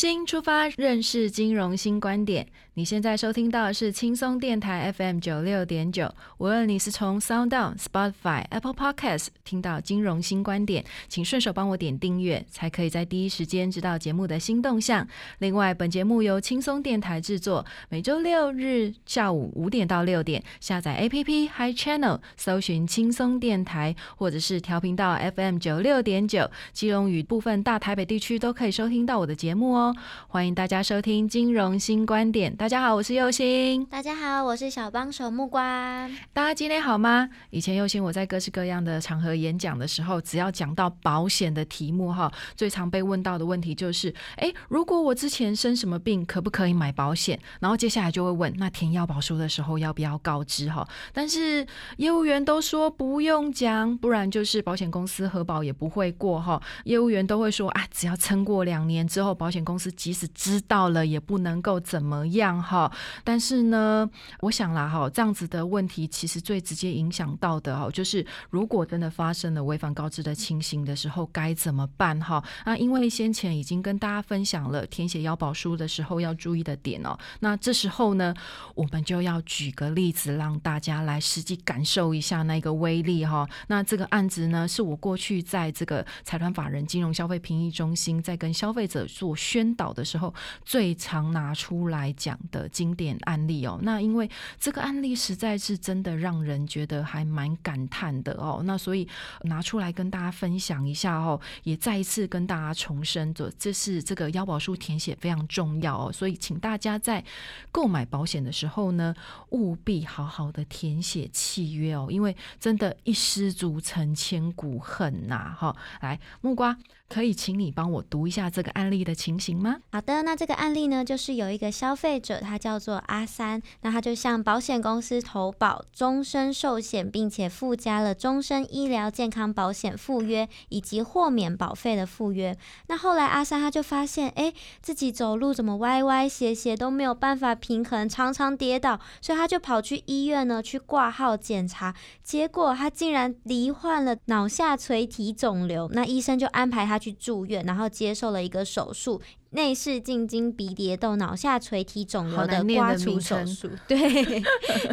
新出发，认识金融新观点。你现在收听到的是轻松电台 FM 九六点九。无论你是从 Sound On、Spotify、Apple Podcast 听到金融新观点，请顺手帮我点订阅，才可以在第一时间知道节目的新动向。另外，本节目由轻松电台制作，每周六日下午五点到六点，下载 APP Hi Channel，搜寻轻松电台，或者是调频到 FM 九六点九，基隆与部分大台北地区都可以收听到我的节目。哦哦，欢迎大家收听金融新观点。大家好，我是佑星。大家好，我是小帮手木瓜。大家今天好吗？以前佑星我在各式各样的场合演讲的时候，只要讲到保险的题目哈，最常被问到的问题就是：哎，如果我之前生什么病，可不可以买保险？然后接下来就会问，那填要保书的时候要不要告知哈？但是业务员都说不用讲，不然就是保险公司核保也不会过哈。业务员都会说啊，只要撑过两年之后保。保险公司即使知道了，也不能够怎么样哈。但是呢，我想啦哈，这样子的问题其实最直接影响到的哈，就是如果真的发生了违反告知的情形的时候，该怎么办哈？那因为先前已经跟大家分享了填写腰保书的时候要注意的点哦。那这时候呢，我们就要举个例子，让大家来实际感受一下那个威力哈。那这个案子呢，是我过去在这个财团法人金融消费评议中心在跟消费者做。宣导的时候最常拿出来讲的经典案例哦，那因为这个案例实在是真的让人觉得还蛮感叹的哦，那所以拿出来跟大家分享一下哦，也再一次跟大家重申，这这是这个腰保书填写非常重要哦，所以请大家在购买保险的时候呢，务必好好的填写契约哦，因为真的一失足成千古恨呐哈，来木瓜。可以请你帮我读一下这个案例的情形好的，那这个案例呢，就是有一个消费者，他叫做阿三，那他就向保险公司投保终身寿险，并且附加了终身医疗健康保险附约以及豁免保费的附约。那后来阿三他就发现，哎，自己走路怎么歪歪斜斜都没有办法平衡，常常跌倒，所以他就跑去医院呢去挂号检查，结果他竟然罹患了脑下垂体肿瘤，那医生就安排他。去住院，然后接受了一个手术。内视镜经鼻蝶窦脑下垂体肿瘤的刮除手术，对。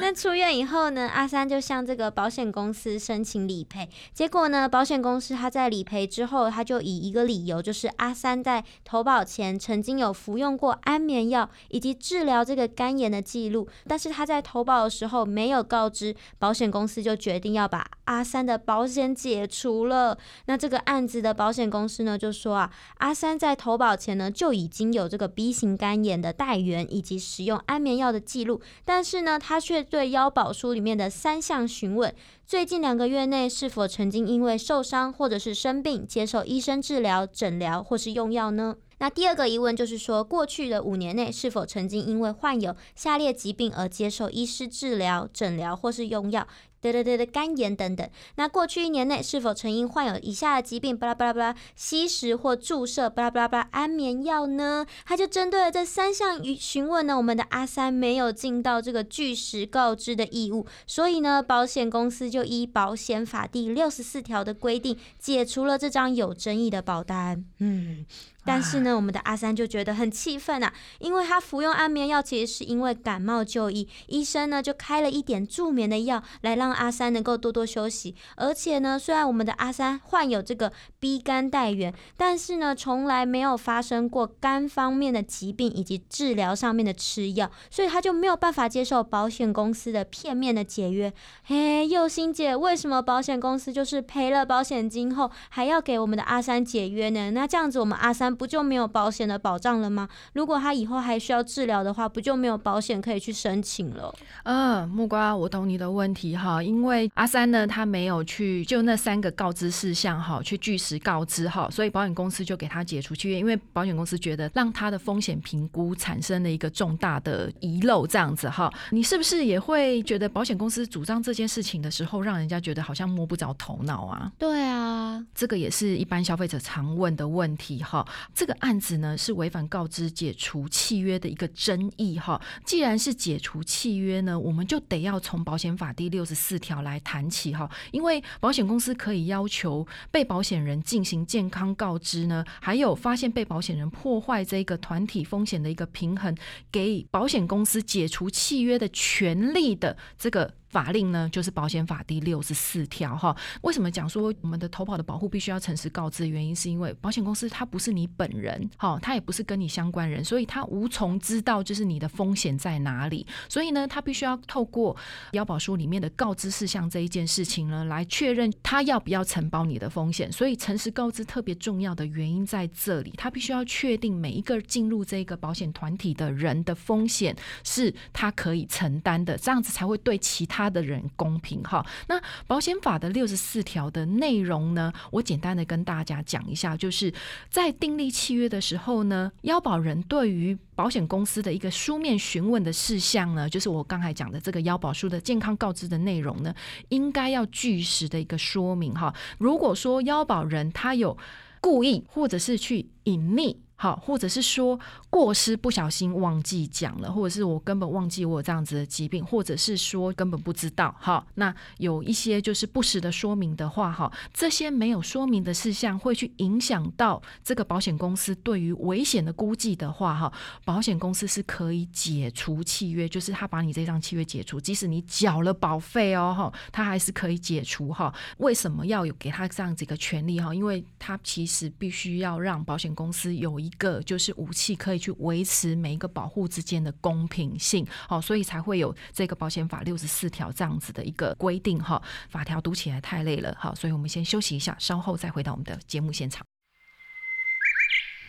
那出院以后呢，阿三就向这个保险公司申请理赔。结果呢，保险公司他在理赔之后，他就以一个理由，就是阿三在投保前曾经有服用过安眠药以及治疗这个肝炎的记录，但是他在投保的时候没有告知保险公司，就决定要把阿三的保险解除了。那这个案子的保险公司呢，就说啊，阿三在投保前呢就就已经有这个 B 型肝炎的带源以及使用安眠药的记录，但是呢，他却对腰保书里面的三项询问：最近两个月内是否曾经因为受伤或者是生病接受医生治疗、诊疗或是用药呢？那第二个疑问就是说，过去的五年内是否曾经因为患有下列疾病而接受医师治疗、诊疗或是用药？对对对的肝炎等等。那过去一年内是否曾因患有以下的疾病，巴拉巴拉巴拉，吸食或注射巴拉巴拉巴拉安眠药呢？他就针对了这三项询问呢，我们的阿三没有尽到这个据实告知的义务，所以呢，保险公司就依保险法第六十四条的规定，解除了这张有争议的保单。嗯。但是呢，我们的阿三就觉得很气愤啊，因为他服用安眠药其实是因为感冒就医，医生呢就开了一点助眠的药来让。让阿三能够多多休息。而且呢，虽然我们的阿三患有这个 B 肝带源，但是呢，从来没有发生过肝方面的疾病以及治疗上面的吃药，所以他就没有办法接受保险公司的片面的解约。嘿，佑心姐，为什么保险公司就是赔了保险金后，还要给我们的阿三解约呢？那这样子，我们阿三不就没有保险的保障了吗？如果他以后还需要治疗的话，不就没有保险可以去申请了？嗯，木瓜，我懂你的问题哈，因为阿三呢，他没有去就那三个告知事项哈，去据实告知哈，所以保险公司就给他解除契约，因为保险公司觉得让他的风险评估产生了一个重大的遗漏，这样子哈，你是不是也会觉得保险公司主张这件事情的时候，让人家觉得好像摸不着头脑啊？对啊，这个也是一般消费者常问的问题哈。这个案子呢是违反告知解除契约的一个争议哈。既然是解除契约呢，我们就得要从保险法第六十四条来谈起哈。因为保险公司可以要求被保险人进行健康告知呢，还有发现被保险人破坏这个团体风险的一个平衡，给保险公司解除契约的权利的这个。法令呢，就是保险法第六十四条哈。为什么讲说我们的投保的保护必须要诚实告知？原因是因为保险公司它不是你本人，哈，它也不是跟你相关人，所以它无从知道就是你的风险在哪里。所以呢，它必须要透过腰保书里面的告知事项这一件事情呢，来确认他要不要承保你的风险。所以诚实告知特别重要的原因在这里，他必须要确定每一个进入这个保险团体的人的风险是他可以承担的，这样子才会对其他。他的人公平哈，那保险法的六十四条的内容呢？我简单的跟大家讲一下，就是在订立契约的时候呢，腰保人对于保险公司的一个书面询问的事项呢，就是我刚才讲的这个腰保书的健康告知的内容呢，应该要据实的一个说明哈。如果说腰保人他有故意或者是去隐匿。好，或者是说过失不小心忘记讲了，或者是我根本忘记我有这样子的疾病，或者是说根本不知道。好，那有一些就是不实的说明的话，哈，这些没有说明的事项会去影响到这个保险公司对于危险的估计的话，哈，保险公司是可以解除契约，就是他把你这张契约解除，即使你缴了保费哦，哈，他还是可以解除哈。为什么要有给他这样子一个权利哈？因为他其实必须要让保险公司有。一个就是武器，可以去维持每一个保护之间的公平性，好，所以才会有这个保险法六十四条这样子的一个规定哈。法条读起来太累了，好，所以我们先休息一下，稍后再回到我们的节目现场。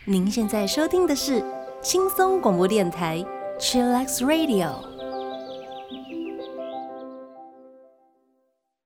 您现在收听的是轻松广播电台 Chillax Radio。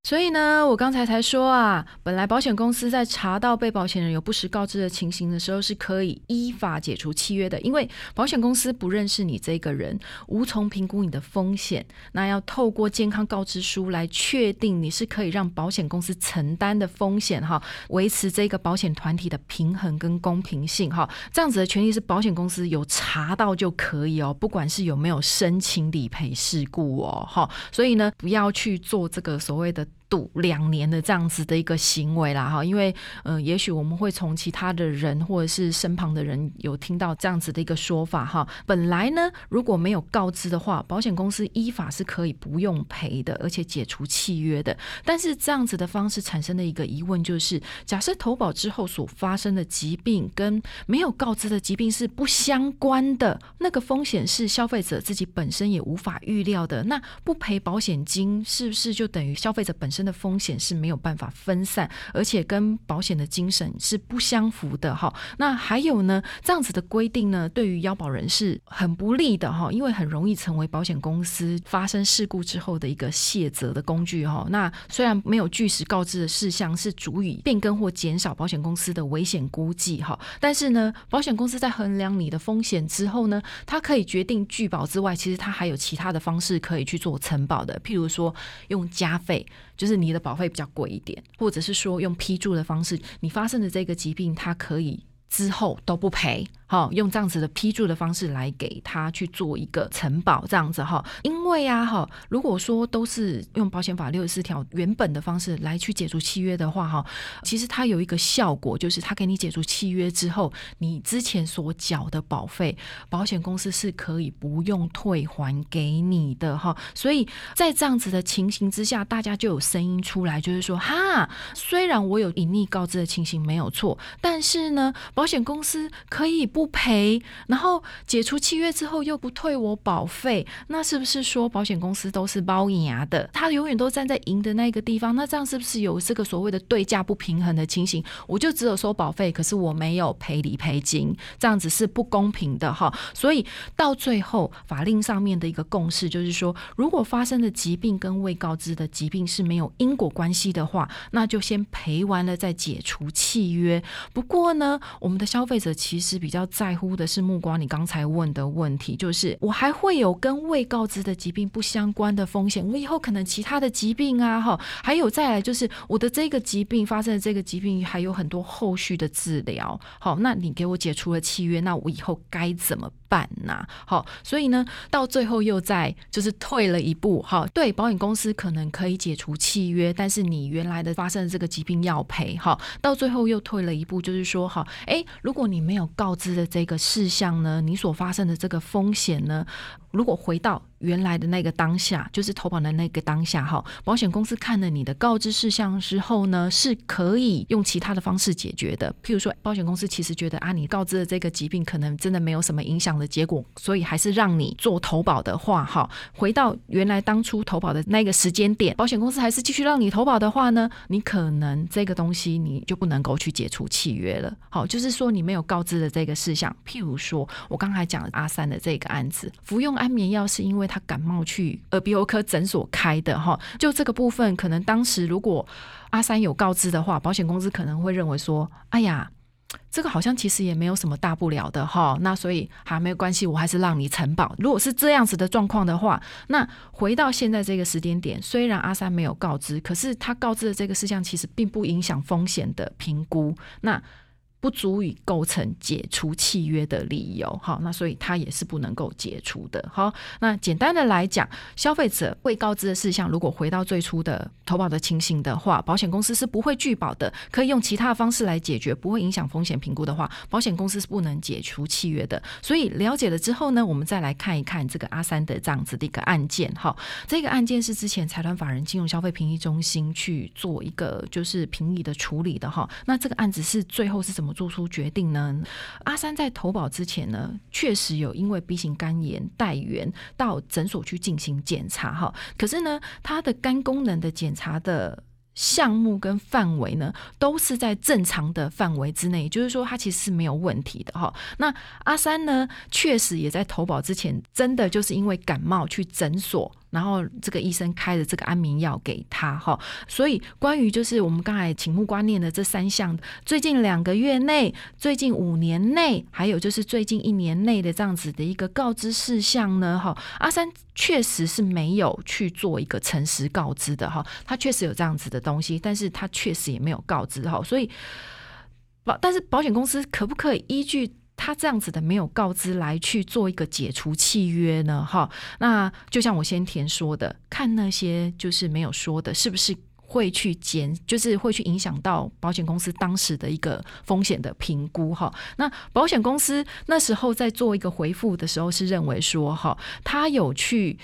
所以呢，我刚才才说啊，本来保险公司在查到被保险人有不实告知的情形的时候，是可以依法解除契约的，因为保险公司不认识你这个人，无从评估你的风险，那要透过健康告知书来确定你是可以让保险公司承担的风险哈，维持这个保险团体的平衡跟公平性哈，这样子的权利是保险公司有查到就可以哦，不管是有没有申请理赔事故哦，哈，所以呢，不要去做这个所谓的。赌两年的这样子的一个行为啦，哈，因为呃，也许我们会从其他的人或者是身旁的人有听到这样子的一个说法，哈。本来呢，如果没有告知的话，保险公司依法是可以不用赔的，而且解除契约的。但是这样子的方式产生的一个疑问就是，假设投保之后所发生的疾病跟没有告知的疾病是不相关的，那个风险是消费者自己本身也无法预料的，那不赔保险金是不是就等于消费者本身？的风险是没有办法分散，而且跟保险的精神是不相符的哈。那还有呢，这样子的规定呢，对于腰保人是很不利的哈，因为很容易成为保险公司发生事故之后的一个卸责的工具哈。那虽然没有据实告知的事项是足以变更或减少保险公司的危险估计哈，但是呢，保险公司在衡量你的风险之后呢，它可以决定拒保之外，其实它还有其他的方式可以去做承保的，譬如说用加费。就是你的保费比较贵一点，或者是说用批注的方式，你发生的这个疾病，它可以。之后都不赔。好，用这样子的批注的方式来给他去做一个承保，这样子哈。因为啊哈，如果说都是用保险法六十四条原本的方式来去解除契约的话哈，其实它有一个效果，就是他给你解除契约之后，你之前所缴的保费，保险公司是可以不用退还给你的哈。所以在这样子的情形之下，大家就有声音出来，就是说哈，虽然我有隐匿告知的情形没有错，但是呢，保险公司可以不。赔，然后解除契约之后又不退我保费，那是不是说保险公司都是包牙的？他永远都站在赢的那个地方，那这样是不是有这个所谓的对价不平衡的情形？我就只有收保费，可是我没有赔理赔金，这样子是不公平的哈。所以到最后法令上面的一个共识就是说，如果发生的疾病跟未告知的疾病是没有因果关系的话，那就先赔完了再解除契约。不过呢，我我们的消费者其实比较。在乎的是目光，你刚才问的问题就是，我还会有跟未告知的疾病不相关的风险，我以后可能其他的疾病啊，哈，还有再来就是我的这个疾病发生的这个疾病还有很多后续的治疗，好，那你给我解除了契约，那我以后该怎么？办呐，好，所以呢，到最后又在就是退了一步，哈，对，保险公司可能可以解除契约，但是你原来的发生的这个疾病要赔，哈，到最后又退了一步，就是说，哈，哎，如果你没有告知的这个事项呢，你所发生的这个风险呢，如果回到。原来的那个当下，就是投保的那个当下哈。保险公司看了你的告知事项之后呢，是可以用其他的方式解决的。譬如说，保险公司其实觉得啊，你告知的这个疾病可能真的没有什么影响的结果，所以还是让你做投保的话哈。回到原来当初投保的那个时间点，保险公司还是继续让你投保的话呢，你可能这个东西你就不能够去解除契约了。好，就是说你没有告知的这个事项，譬如说我刚才讲阿三的这个案子，服用安眠药是因为。他感冒去耳鼻喉科诊所开的哈，就这个部分，可能当时如果阿三有告知的话，保险公司可能会认为说，哎呀，这个好像其实也没有什么大不了的哈，那所以还没有关系，我还是让你承保。如果是这样子的状况的话，那回到现在这个时间点，虽然阿三没有告知，可是他告知的这个事项其实并不影响风险的评估。那不足以构成解除契约的理由，好，那所以它也是不能够解除的。好，那简单的来讲，消费者未告知的事项，如果回到最初的投保的情形的话，保险公司是不会拒保的，可以用其他的方式来解决，不会影响风险评估的话，保险公司是不能解除契约的。所以了解了之后呢，我们再来看一看这个阿三的这样子的一个案件。哈，这个案件是之前财团法人金融消费评议中心去做一个就是评议的处理的哈。那这个案子是最后是怎么？做出决定呢？阿三在投保之前呢，确实有因为 B 型肝炎带源到诊所去进行检查哈。可是呢，他的肝功能的检查的项目跟范围呢，都是在正常的范围之内，就是说他其实是没有问题的哈。那阿三呢，确实也在投保之前，真的就是因为感冒去诊所。然后这个医生开的这个安眠药给他哈，所以关于就是我们刚才请目观念的这三项，最近两个月内、最近五年内，还有就是最近一年内的这样子的一个告知事项呢，哈，阿三确实是没有去做一个诚实告知的哈，他确实有这样子的东西，但是他确实也没有告知哈，所以保但是保险公司可不可以依据？他这样子的没有告知来去做一个解除契约呢？哈，那就像我先前说的，看那些就是没有说的，是不是会去减，就是会去影响到保险公司当时的一个风险的评估？哈，那保险公司那时候在做一个回复的时候，是认为说，哈，他有去。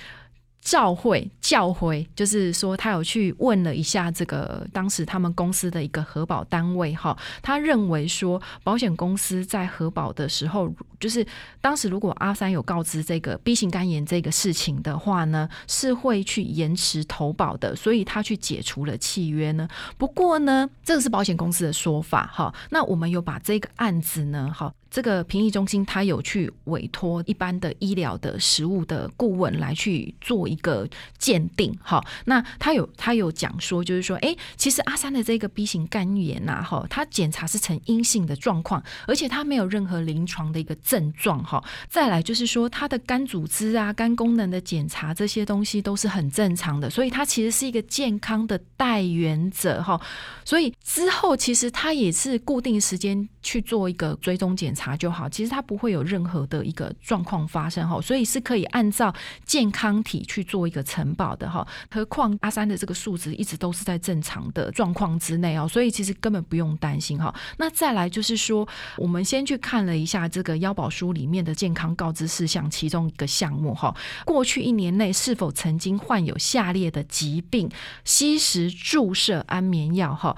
召会教回，就是说他有去问了一下这个当时他们公司的一个核保单位哈，他认为说保险公司在核保的时候，就是当时如果阿三有告知这个 B 型肝炎这个事情的话呢，是会去延迟投保的，所以他去解除了契约呢。不过呢，这个是保险公司的说法哈。那我们有把这个案子呢，哈。这个评议中心，他有去委托一般的医疗的实务的顾问来去做一个鉴定，哈。那他有他有讲说，就是说，哎，其实阿三的这个 B 型肝炎呐，哈，他检查是呈阴性的状况，而且他没有任何临床的一个症状，哈。再来就是说，他的肝组织啊、肝功能的检查这些东西都是很正常的，所以他其实是一个健康的代源者，哈。所以之后其实他也是固定时间。去做一个追踪检查就好，其实它不会有任何的一个状况发生哈，所以是可以按照健康体去做一个承保的哈。何况阿三的这个数值一直都是在正常的状况之内哦，所以其实根本不用担心哈。那再来就是说，我们先去看了一下这个腰保书里面的健康告知事项其中一个项目哈，过去一年内是否曾经患有下列的疾病，吸食注射安眠药哈。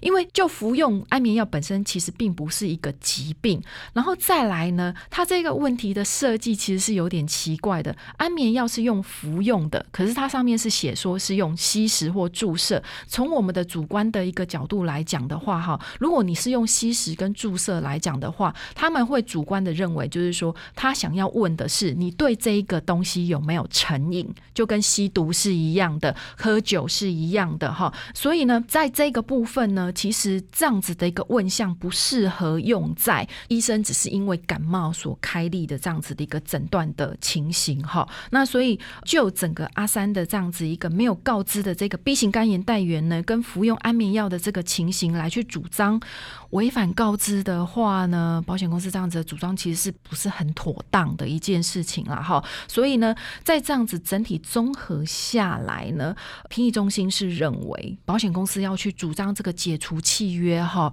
因为就服用安眠药本身其实并不是一个疾病，然后再来呢，它这个问题的设计其实是有点奇怪的。安眠药是用服用的，可是它上面是写说是用吸食或注射。从我们的主观的一个角度来讲的话，哈，如果你是用吸食跟注射来讲的话，他们会主观的认为就是说，他想要问的是你对这一个东西有没有成瘾，就跟吸毒是一样的，喝酒是一样的，哈。所以呢，在这个部分呢。其实这样子的一个问项不适合用在医生只是因为感冒所开立的这样子的一个诊断的情形哈。那所以就整个阿三的这样子一个没有告知的这个 B 型肝炎带源呢，跟服用安眠药的这个情形来去主张违反告知的话呢，保险公司这样子的主张其实是不是很妥当的一件事情了哈。所以呢，在这样子整体综合下来呢，评议中心是认为保险公司要去主张这个解。除契约哈。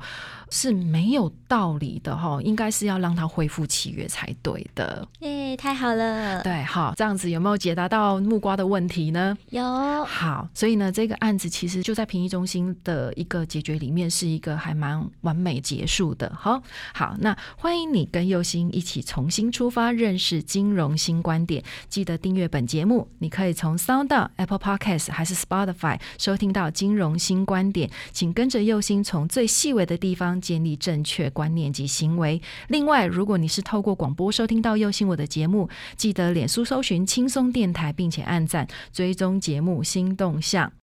是没有道理的哈，应该是要让他恢复契约才对的。耶，太好了。对，好，这样子有没有解答到木瓜的问题呢？有。好，所以呢，这个案子其实就在评议中心的一个解决里面，是一个还蛮完美结束的。好，好，那欢迎你跟佑星一起重新出发，认识金融新观点。记得订阅本节目，你可以从 Sound、Apple Podcast 还是 Spotify 收听到金融新观点，请跟着佑。星从最细微的地方建立正确观念及行为。另外，如果你是透过广播收听到右心我的节目，记得脸书搜寻轻松电台，并且按赞追踪节目新动向。